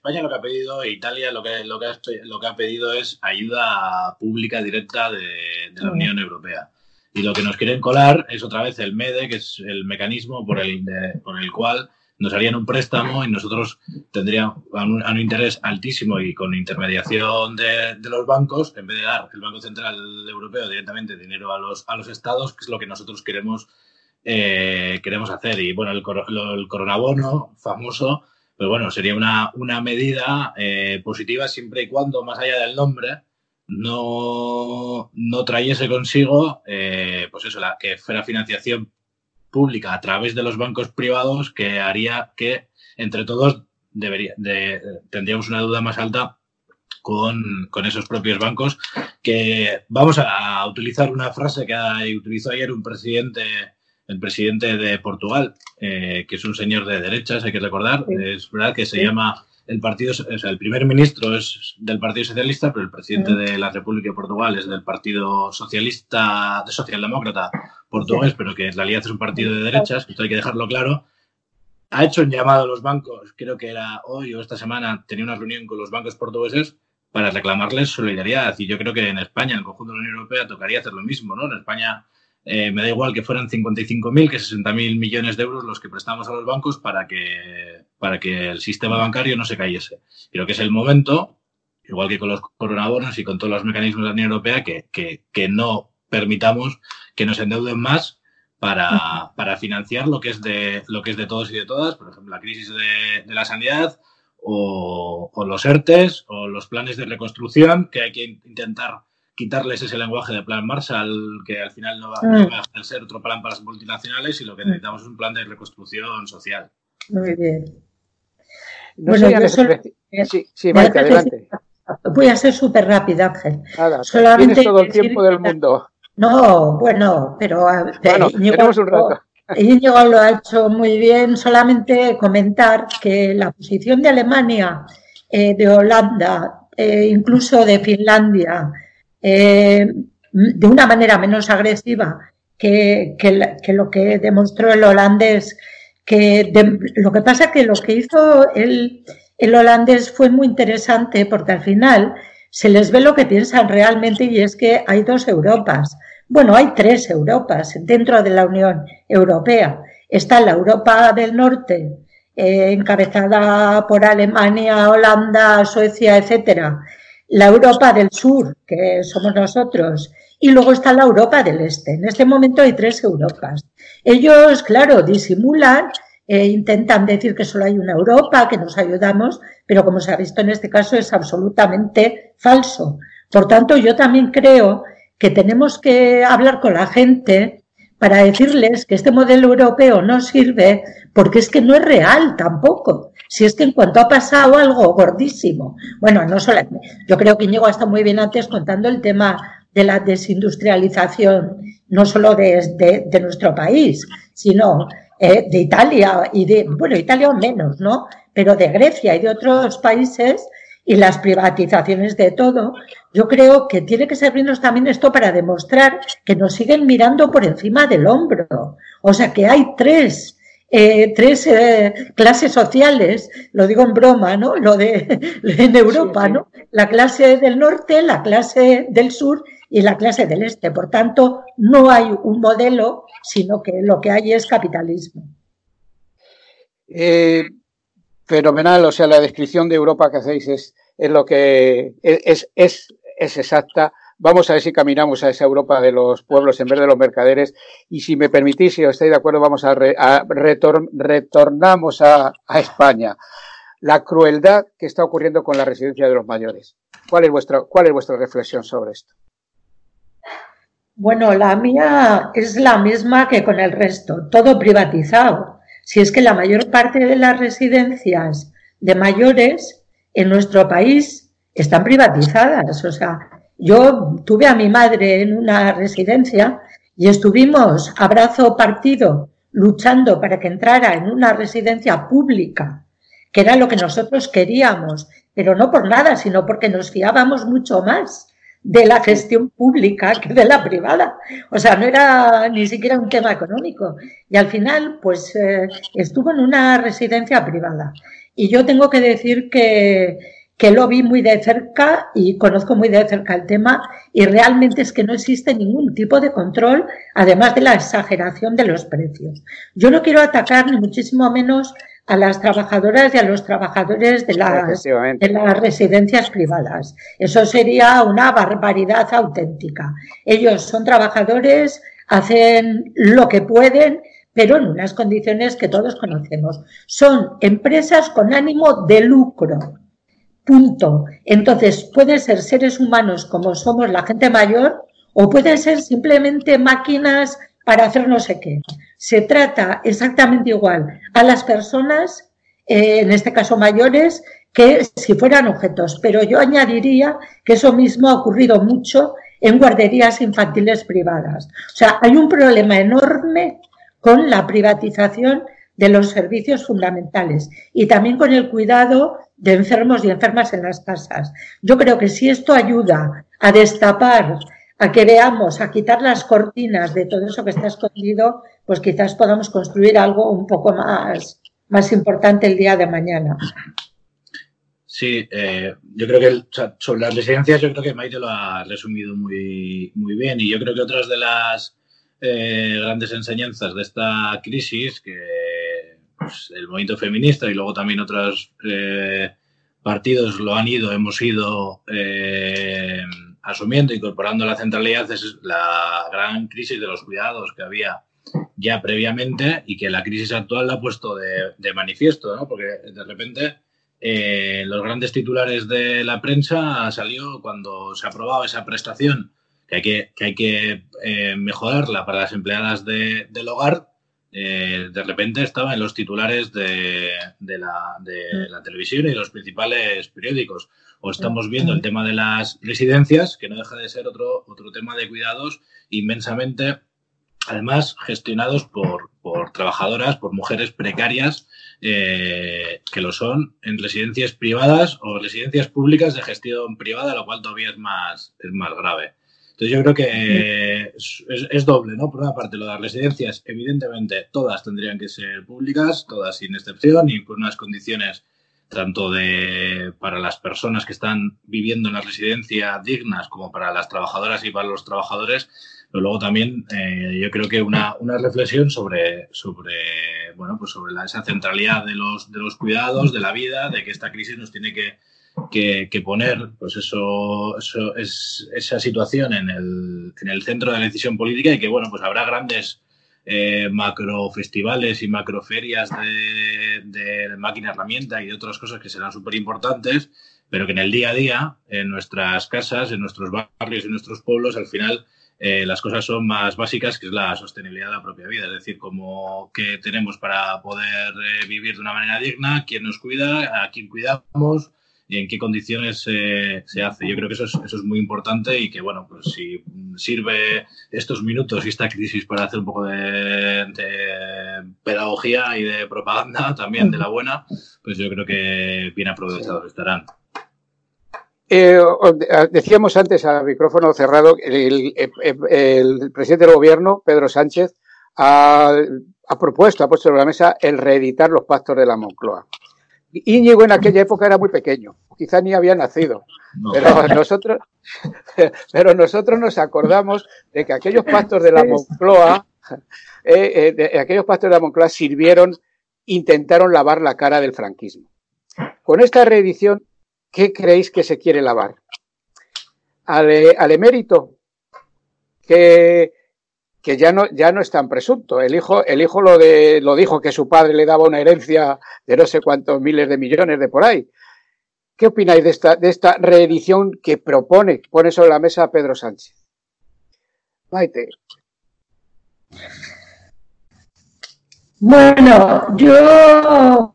España lo que ha pedido e Italia lo que, lo, que ha, lo que ha pedido es ayuda pública directa de, la Unión Europea. Y lo que nos quieren colar es otra vez el MEDE, que es el mecanismo por el, por el cual nos harían un préstamo y nosotros tendríamos un, un interés altísimo y con intermediación de, de, los bancos, en vez de dar el Banco Central Europeo directamente dinero a los, a los estados, que es lo que nosotros queremos, eh, queremos hacer. Y bueno, el, el coronabono famoso, pues bueno, sería una, una medida eh, positiva siempre y cuando, más allá del nombre, no, no trayese consigo, eh, pues eso, la, que fuera financiación pública a través de los bancos privados que haría que entre todos debería, de, tendríamos una duda más alta con, con, esos propios bancos que vamos a utilizar una frase que utilizó ayer un presidente el presidente de Portugal eh, que es un señor de derechas hay que recordar sí. es verdad que se sí. llama el partido, o sea, el primer ministro es del Partido Socialista, pero el presidente de la República de Portugal es del Partido Socialista, de Socialdemócrata portugués, pero que en realidad es un partido de derechas, esto hay que dejarlo claro. Ha hecho un llamado a los bancos, creo que era hoy o esta semana, tenía una reunión con los bancos portugueses para reclamarles solidaridad. Y yo creo que en España, en el conjunto de la Unión Europea, tocaría hacer lo mismo, ¿no? En España eh, me da igual que fueran 55.000 que 60.000 millones de euros los que prestamos a los bancos para que, para que el sistema bancario no se cayese. Creo que es el momento, igual que con los coronabonos y con todos los mecanismos de la Unión Europea, que, que, que no permitamos que nos endeuden más para, para, financiar lo que, es de, lo que es de todos y de todas, por ejemplo, la crisis de, de la sanidad o, o los ERTES o los planes de reconstrucción que hay que intentar quitarles ese lenguaje de plan Marshall, que al final no va, mm. no va, a ser otro plan para las multinacionales y lo que necesitamos es un plan de reconstrucción social. Muy bien. No bueno, yo solo... Sí, sí, Maite, adelante. Voy a ser súper rápida, Ángel. Nada, Solamente tienes todo el tiempo del mundo. No, bueno, pero... Bueno, Íñigo, tenemos un rato. Íñigo lo ha hecho muy bien. Solamente comentar que la posición de Alemania, eh, de Holanda, eh, incluso de Finlandia, eh, de una manera menos agresiva que, que, lo que demostró el holandés. Que lo que pasa que lo que hizo el, el holandés fue muy interesante porque al final se les ve lo que piensan realmente y es que hay dos Europas. Bueno, hay tres Europas dentro de la Unión Europea. Está la Europa del Norte, eh, encabezada por Alemania, Holanda, Suecia, etcétera, la Europa del Sur, que somos nosotros, y luego está la Europa del Este. En este momento hay tres Europas. Ellos, claro, disimulan, eh, intentan decir que solo hay una Europa, que nos ayudamos, pero como se ha visto en este caso es absolutamente falso. Por tanto, yo también creo que tenemos que hablar con la gente para decirles que este modelo europeo no sirve porque es que no es real tampoco. Si es que en cuanto ha pasado algo gordísimo, bueno, no solo, yo creo que Íñigo está muy bien antes contando el tema de la desindustrialización, no solo de, de, de nuestro país, sino eh, de Italia y de, bueno, Italia menos, ¿no? Pero de Grecia y de otros países y las privatizaciones de todo, yo creo que tiene que servirnos también esto para demostrar que nos siguen mirando por encima del hombro. O sea, que hay tres eh, tres eh, clases sociales, lo digo en broma, ¿no? Lo de en Europa. ¿no? La clase del norte, la clase del sur y la clase del este. Por tanto, no hay un modelo, sino que lo que hay es capitalismo. Eh, fenomenal, o sea, la descripción de Europa que hacéis es, es lo que es, es, es exacta vamos a ver si caminamos a esa Europa de los pueblos en vez de los mercaderes. Y si me permitís, si estáis de acuerdo, vamos a, re, a retor, retornamos a, a, España. La crueldad que está ocurriendo con la residencia de los mayores. ¿Cuál es vuestra, cuál es vuestra reflexión sobre esto? Bueno, la mía es la misma que con el resto, todo privatizado. Si es que la mayor parte de las residencias de mayores en nuestro país están privatizadas, o sea, yo tuve a mi madre en una residencia y estuvimos a brazo partido luchando para que entrara en una residencia pública, que era lo que nosotros queríamos, pero no por nada, sino porque nos fiábamos mucho más de la gestión pública que de la privada. O sea, no era ni siquiera un tema económico. Y al final, pues, eh, estuvo en una residencia privada. Y yo tengo que decir que, que lo vi muy de cerca y conozco muy de cerca el tema y realmente es que no existe ningún tipo de control, además de la exageración de los precios. Yo no quiero atacar ni muchísimo menos a las trabajadoras y a los trabajadores de las, de las residencias privadas. Eso sería una barbaridad auténtica. Ellos son trabajadores, hacen lo que pueden, pero en unas condiciones que todos conocemos. Son empresas con ánimo de lucro. Punto. Entonces, pueden ser seres humanos como somos la gente mayor o pueden ser simplemente máquinas para hacer no sé qué. Se trata exactamente igual a las personas, eh, en este caso mayores, que si fueran objetos. Pero yo añadiría que eso mismo ha ocurrido mucho en guarderías infantiles privadas. O sea, hay un problema enorme con la privatización de los servicios fundamentales y también con el cuidado de enfermos y enfermas en las casas. Yo creo que si esto ayuda a destapar a que veamos, a quitar las cortinas de todo eso que está escondido, pues quizás podamos construir algo un poco más, más importante el día de mañana. Sí, eh, yo creo que sobre las residencias, yo creo que Maite lo ha resumido muy, muy bien y yo creo que otras de las eh, grandes enseñanzas de esta crisis, que pues, el movimiento feminista y luego también otros eh, partidos lo han ido, hemos ido asumiendo, incorporando la centralidad, es la gran crisis de los cuidados que había ya previamente y que la crisis actual la ha puesto de, manifiesto, ¿no? Porque de repente eh, los grandes titulares de la prensa salió cuando se aprobaba esa prestación que hay que, que, hay que eh, mejorarla para las empleadas de, del hogar. Eh, de repente estaba en los titulares de, de, la, de la televisión y los principales periódicos o estamos viendo el tema de las residencias, que no deja de ser otro, otro tema de cuidados inmensamente, además, gestionados por, por trabajadoras, por mujeres precarias, eh, que lo son en residencias privadas o residencias públicas de gestión privada, lo cual todavía es más, es más grave. Entonces yo creo que es, es, doble, ¿no? Por una parte, lo de las residencias, evidentemente, todas tendrían que ser públicas, todas sin excepción y con unas condiciones tanto de, para las personas que están viviendo en la residencia dignas como para las trabajadoras y para los trabajadores, pero luego también eh, yo creo que una, una, reflexión sobre, sobre, bueno, pues sobre la, esa centralidad de los, de los cuidados, de la vida, de que esta crisis nos tiene que, que, que poner pues eso, eso es, esa situación en el, en el centro de la decisión política y que bueno, pues habrá grandes eh, macro festivales y macro ferias de, de, máquina herramienta y de otras cosas que serán súper importantes, pero que en el día a día, en nuestras casas, en nuestros barrios, en nuestros pueblos, al final eh, las cosas son más básicas, que es la sostenibilidad de la propia vida, es decir, como que tenemos para poder eh, vivir de una manera digna, quién nos cuida, a quién cuidamos, y en qué condiciones se hace. Yo creo que eso es, eso es muy importante y que, bueno, pues si sirve estos minutos y esta crisis para hacer un poco de, pedagogía y de propaganda también de la buena, pues yo creo que bien aprovechados estarán. Eh, decíamos antes a micrófono cerrado, el, el, presidente del gobierno, Pedro Sánchez, ha, ha propuesto, ha puesto sobre la mesa el reeditar los pactos de la Moncloa. Íñigo en aquella época era muy pequeño, quizá ni había nacido, pero, nosotros, pero nosotros nos acordamos de que aquellos pactos de la Moncloa, eh, eh, aquellos pactos de la Moncloa sirvieron, intentaron lavar la cara del franquismo. Con esta reedición, ¿qué creéis que se quiere lavar? Al, al emérito, que que ya no, ya no es tan presunto. El hijo, el hijo lo, de, lo dijo que su padre le daba una herencia de no sé cuántos miles de millones de por ahí. ¿Qué opináis de esta, de esta reedición que propone, pone sobre la mesa Pedro Sánchez? Maite. Bueno, yo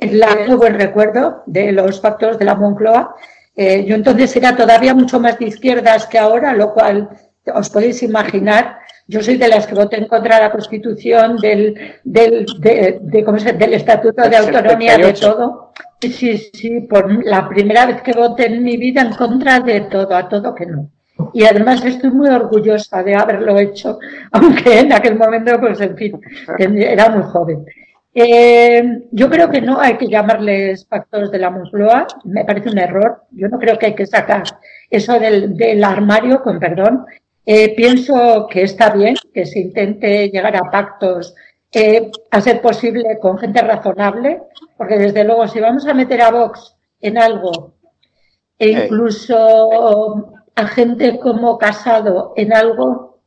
la muy buen recuerdo de los pactos de la Moncloa. Eh, yo entonces era todavía mucho más de izquierdas que ahora, lo cual os podéis imaginar, yo soy de las que voté en contra de la Constitución, del, del, de, ¿cómo se, del Estatuto de Autonomía, de todo. Sí, sí, por la primera vez que voté en mi vida en contra de todo, a todo que no. Y además estoy muy orgullosa de haberlo hecho, aunque en aquel momento, pues en fin, era muy joven. Eh, yo creo que no hay que llamarles pactos de la Moncloa, me parece un error. Yo no creo que hay que sacar eso del, armario, con perdón. Eh, pienso que está bien que se intente llegar a pactos eh, a ser posible con gente razonable, porque desde luego si vamos a meter a Vox en algo e incluso a gente como Casado en algo,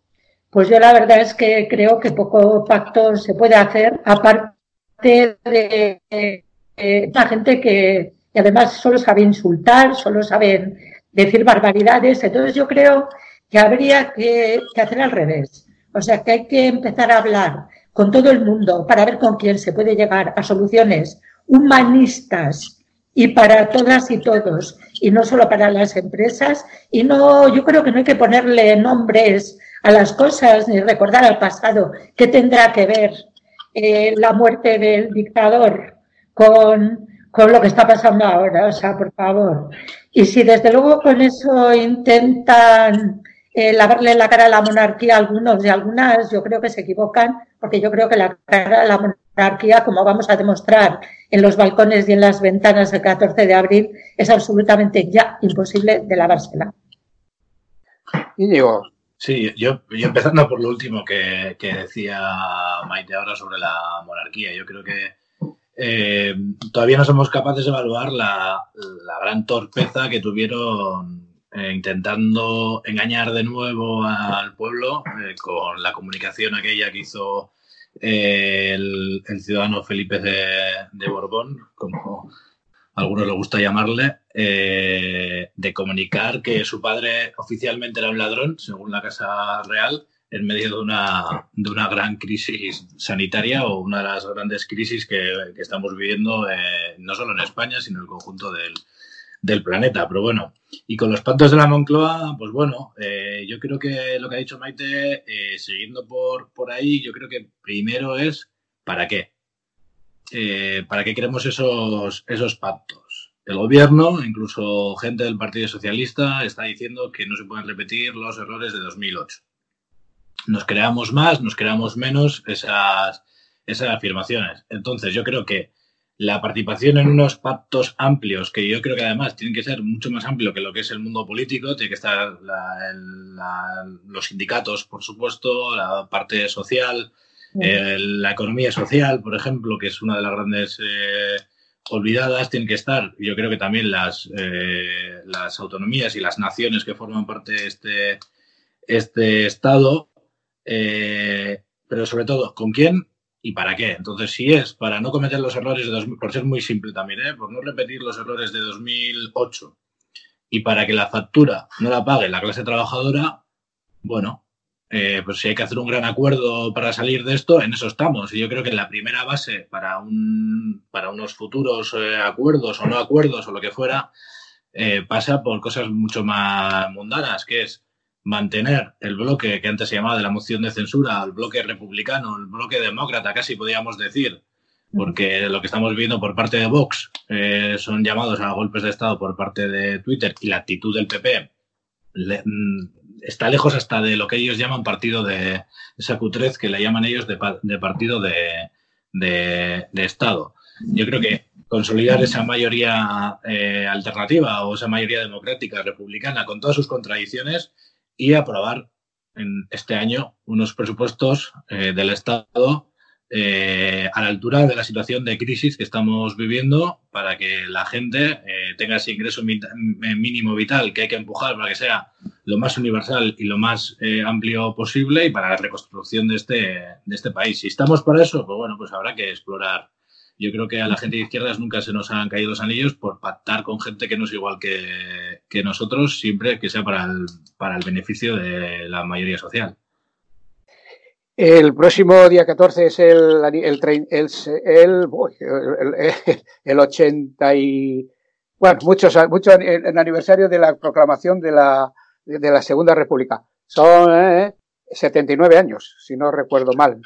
pues yo la verdad es que creo que poco pacto se puede hacer, aparte de eh, la gente que además solo sabe insultar, solo saben decir barbaridades. Entonces yo creo que habría que, hacer al revés. O sea, que hay que empezar a hablar con todo el mundo para ver con quién se puede llegar a soluciones humanistas y para todas y todos, y no solo para las empresas. Y no, yo creo que no hay que ponerle nombres a las cosas ni recordar al pasado. ¿Qué tendrá que ver eh, la muerte del dictador con, con lo que está pasando ahora? O sea, por favor. Y si desde luego con eso intentan eh, lavarle la cara a la monarquía a algunos y algunas, yo creo que se equivocan, porque yo creo que la cara a la monarquía, como vamos a demostrar en los balcones y en las ventanas el 14 de abril, es absolutamente ya imposible de lavársela. Íñigo. Sí, yo, yo empezando por lo último que, decía Maite ahora sobre la monarquía, yo creo que eh, todavía no somos capaces de evaluar la, la gran torpeza que tuvieron eh, intentando engañar de nuevo al pueblo eh, con la comunicación aquella que hizo eh, el, ciudadano Felipe de, Borbón, como a algunos le gusta llamarle, de comunicar que su padre oficialmente era un ladrón, según la Casa Real, en medio de una, de una gran crisis sanitaria o una de las grandes crisis que, que estamos viviendo no solo en España, sino en el conjunto del, del planeta. Pero bueno, y con los pactos de la Moncloa, pues bueno, eh, yo creo que lo que ha dicho Maite, eh, siguiendo por, por ahí, yo creo que primero es ¿para qué? Eh, ¿Para qué queremos esos, esos pactos? El gobierno, incluso gente del Partido Socialista, está diciendo que no se pueden repetir los errores de 2008. Nos creamos más, nos creamos menos esas, esas afirmaciones. Entonces, yo creo que la participación en unos pactos amplios, que yo creo que además tienen que ser mucho más amplio que lo que es el mundo político, tiene que estar los sindicatos, por supuesto, la parte social, la economía social, por ejemplo, que es una de las grandes eh, olvidadas, tienen que estar, yo creo que también las, eh, las autonomías y las naciones que forman parte de este, este Estado, eh, pero sobre todo, ¿con quién? Y para qué. Entonces, si es para no cometer los errores de 2000, por ser muy simple también, ¿eh? por no repetir los errores de 2008 y para que la factura no la pague la clase trabajadora, bueno, eh, pues si hay que hacer un gran acuerdo para salir de esto, en eso estamos. Y yo creo que la primera base para, un, para unos futuros eh, acuerdos o no acuerdos o lo que fuera, pasa por cosas mucho más mundanas, que es mantener el bloque que antes se llamaba de la moción de censura, el bloque republicano, el bloque demócrata, casi podríamos decir, porque lo que estamos viendo por parte de Vox eh, son llamados a golpes de Estado por parte de Twitter y la actitud del PP mm, está lejos hasta de lo que ellos llaman partido de esa cutrez que le llaman ellos de, partido de, Estado. Yo creo que consolidar esa mayoría eh, alternativa o esa mayoría democrática republicana con todas sus contradicciones y aprobar en este año unos presupuestos eh, del Estado eh, a la altura de la situación de crisis que estamos viviendo para que la gente eh, tenga ese ingreso mínimo vital que hay que empujar para que sea lo más universal y lo más amplio posible y para la reconstrucción de este, de este país. Si estamos para eso, pues bueno, pues habrá que explorar yo creo que a la gente de izquierdas nunca se nos han caído los anillos por pactar con gente que no es igual que, nosotros, siempre que sea para el, para el beneficio de la mayoría social. El próximo día 14 es el, el, el, el, 80 y... Bueno, muchos, muchos el aniversario de la proclamación de la, de la Segunda República. Son 79 eh, años, si no recuerdo mal.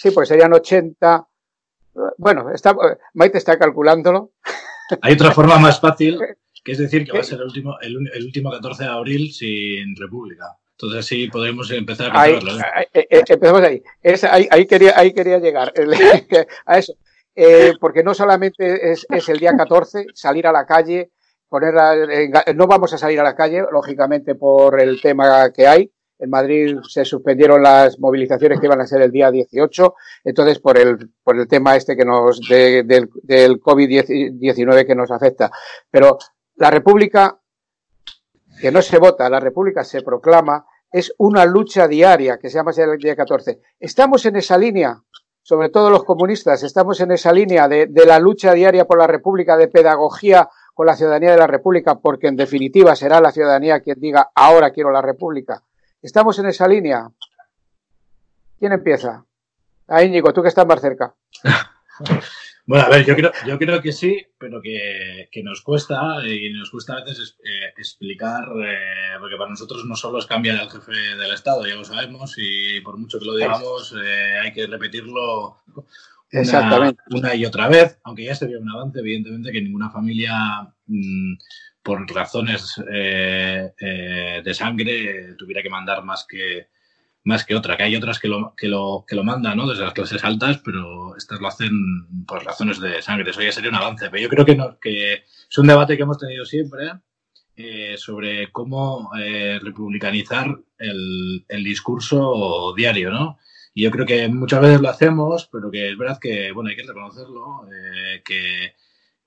Sí, pues serían 80. Bueno, está, Maite está calculándolo. Hay otra forma más fácil, que es decir que va a ser el último, el, último 14 de abril sin república. Entonces sí podemos empezar a ahí, ¿eh? Eh, eh, empezamos ahí. ahí. quería, ahí quería llegar a eso. porque no solamente es, es, el día 14 salir a la calle, poner no vamos a salir a la calle, lógicamente por el tema que hay. En Madrid se suspendieron las movilizaciones que iban a ser el día 18, entonces por el, por el tema este que nos, del, del COVID-19 que nos afecta. Pero la República, que no se vota, la República se proclama, es una lucha diaria que se llama el día 14. Estamos en esa línea, sobre todo los comunistas, estamos en esa línea de, de la lucha diaria por la República, de pedagogía con la ciudadanía de la República, porque en definitiva será la ciudadanía quien diga ahora quiero la República. Estamos en esa línea. ¿Quién empieza? A Íñigo, tú que estás más cerca. Bueno, a ver, yo creo, yo creo que sí, pero que, nos cuesta y nos cuesta a veces eh, explicar, eh, porque para nosotros no solo es cambiar al jefe del Estado, ya lo sabemos, y por mucho que lo digamos, eh, hay que repetirlo una, una, y otra vez, aunque ya sería un avance, evidentemente, que ninguna familia, mm, por razones de sangre, tuviera que mandar más que más que otra, que hay otras que lo, que lo, que lo mandan, ¿no? Desde las clases altas, pero estas lo hacen por razones de sangre. Eso ya sería un avance. Pero yo creo que, no, que es un debate que hemos tenido siempre eh, sobre cómo eh, republicanizar el, el, discurso diario, ¿no? Y yo creo que muchas veces lo hacemos, pero que es verdad que, bueno, hay que reconocerlo, eh, que,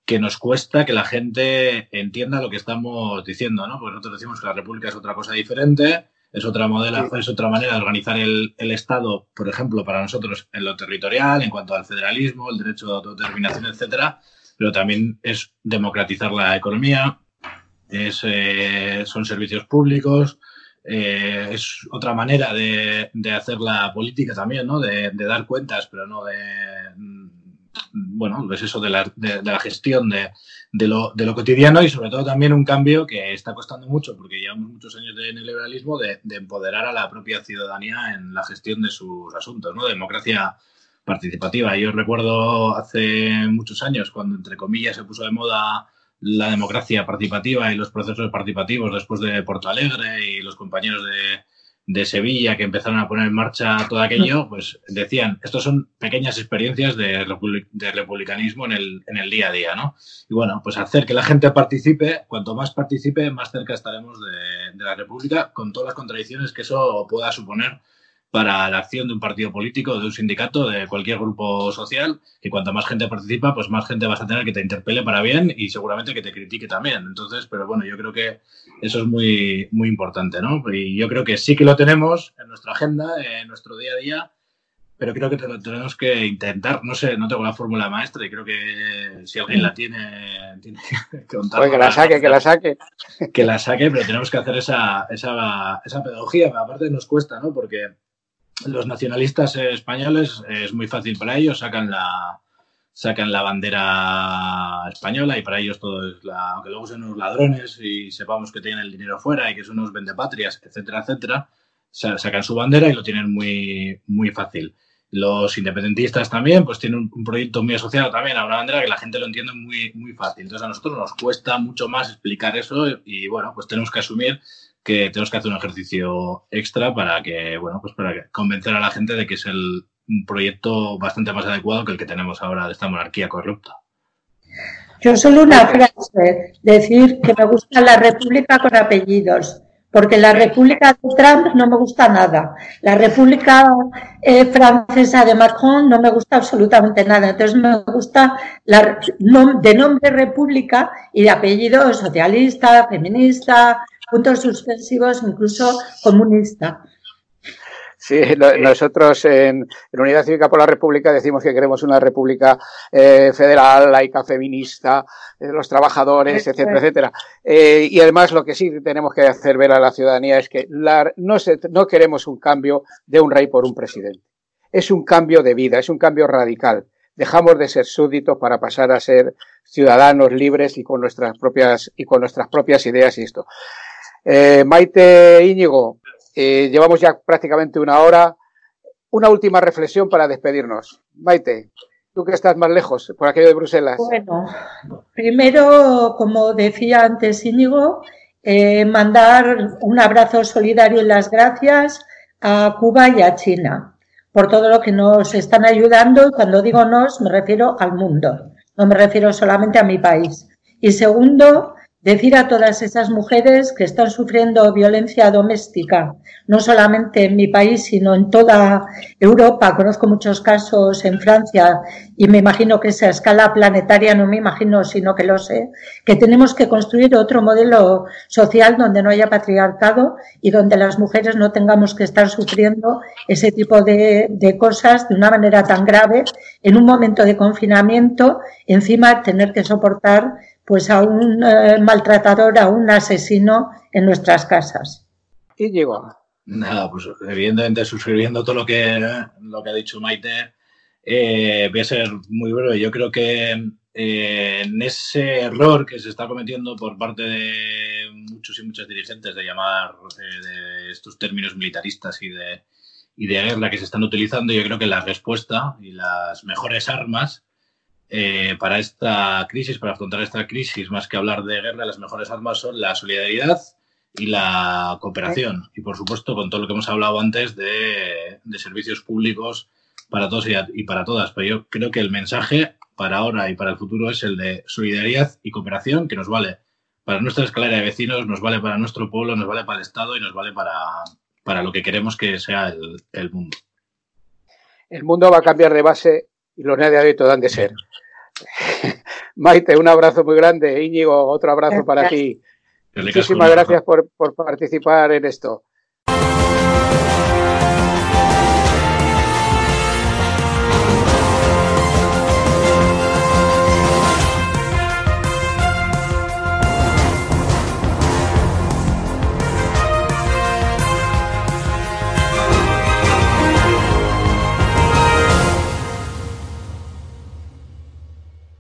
que nos cuesta que la gente entienda lo que estamos diciendo, ¿no? Porque nosotros decimos que la república es otra cosa diferente, es otra, modela, es otra manera de organizar el, el, Estado, por ejemplo, para nosotros en lo territorial, en cuanto al federalismo, el derecho de autodeterminación, etcétera, pero también es democratizar la economía, es, eh, son servicios públicos, eh, es otra manera de, de, hacer la política también, ¿no? De, de, dar cuentas, pero no de, bueno, pues eso de la, de, la gestión de, lo, de, lo, cotidiano y sobre todo también un cambio que está costando mucho porque llevamos muchos años de neoliberalismo de, empoderar a la propia ciudadanía en la gestión de sus asuntos, ¿no? Democracia participativa. Yo recuerdo hace muchos años cuando, entre comillas, se puso de moda la democracia participativa y los procesos participativos después de Porto Alegre y los compañeros de, de Sevilla que empezaron a poner en marcha todo aquello, pues decían, estos son pequeñas experiencias de, republicanismo en el, en el, día a día, ¿no? Y bueno, pues hacer que la gente participe, cuanto más participe, más cerca estaremos de, de la República, con todas las contradicciones que eso pueda suponer para la acción de un partido político, de un sindicato, de cualquier grupo social, que cuanto más gente participa, pues más gente vas a tener que te interpele para bien y seguramente que te critique también. Entonces, pero bueno, yo creo que eso es muy, muy importante, ¿no? Y yo creo que sí que lo tenemos en nuestra agenda, en nuestro día a día, pero creo que tenemos que intentar, no sé, no tengo la fórmula maestra y creo que si alguien la tiene, tiene que contar. que la saque, que la saque. Que la saque, pero tenemos que hacer esa, esa, esa pedagogía, aparte nos cuesta, ¿no? Porque los nacionalistas españoles es muy fácil para ellos, sacan la sacan la bandera española y para ellos todo es la, aunque luego sean unos ladrones y sepamos que tienen el dinero fuera y que son unos vendepatrias, etcétera, etcétera, sacan su bandera y lo tienen muy, muy fácil. Los independentistas también, pues tienen un, proyecto muy asociado también a una bandera que la gente lo entiende muy, muy fácil. Entonces a nosotros nos cuesta mucho más explicar eso y bueno, pues tenemos que asumir que tenemos que hacer un ejercicio extra para que, bueno, pues para convencer a la gente de que es el, un proyecto bastante más adecuado que el que tenemos ahora de esta monarquía corrupta. Yo solo una frase, decir que me gusta la república con apellidos, porque la república de Trump no me gusta nada, la república eh, francesa de Macron no me gusta absolutamente nada, entonces me gusta la, de nombre república y de apellido socialista, feminista, puntos suspensivos, incluso comunista. Sí, nosotros en, Unidad Cívica por la República decimos que queremos una república eh, federal, laica, feminista, de los trabajadores, etcétera, etcétera. Eh, y además lo que sí tenemos que hacer ver a la ciudadanía es que la, no, se, no queremos un cambio de un rey por un presidente. Es un cambio de vida, es un cambio radical. Dejamos de ser súbditos para pasar a ser ciudadanos libres y con nuestras propias y con nuestras propias ideas y esto. Eh, Maite Íñigo, eh, llevamos ya prácticamente una hora. Una última reflexión para despedirnos. Maite, tú que estás más lejos, por aquello de Bruselas. Bueno, primero, como decía antes Íñigo, eh, mandar un abrazo solidario y las gracias a Cuba y a China por todo lo que nos están ayudando y cuando digo nos me refiero al mundo, no me refiero solamente a mi país. Y segundo, decir a todas esas mujeres que están sufriendo violencia doméstica, no solamente en mi país, sino en toda Europa. Conozco muchos casos en Francia y me imagino que esa escala planetaria, no me imagino, sino que lo sé, que tenemos que construir otro modelo social donde no haya patriarcado y donde las mujeres no tengamos que estar sufriendo ese tipo de, de cosas de una manera tan grave en un momento de confinamiento, encima tener que soportar pues a un eh, maltratador, a un asesino en nuestras casas. Y llegó. Nada, pues evidentemente suscribiendo todo lo que, lo que ha dicho Maite, eh, voy a ser muy breve. Yo creo que eh, en ese error que se está cometiendo por parte de muchos y muchas dirigentes de llamar de estos términos militaristas y de, y de guerra que se están utilizando, yo creo que la respuesta y las mejores armas eh, para esta crisis, para afrontar esta crisis, más que hablar de guerra, las mejores armas son la solidaridad y la cooperación. Y por supuesto, con todo lo que hemos hablado antes de, servicios públicos para todos y, para todas. Pero yo creo que el mensaje para ahora y para el futuro es el de solidaridad y cooperación, que nos vale para nuestra escalera de vecinos, nos vale para nuestro pueblo, nos vale para el Estado y nos vale para, para lo que queremos que sea el, el mundo. El mundo va a cambiar de base y los necesarios han de ser. Maite, un abrazo muy grande. Íñigo, otro abrazo para ti. Muchísimas gracias por, participar en esto.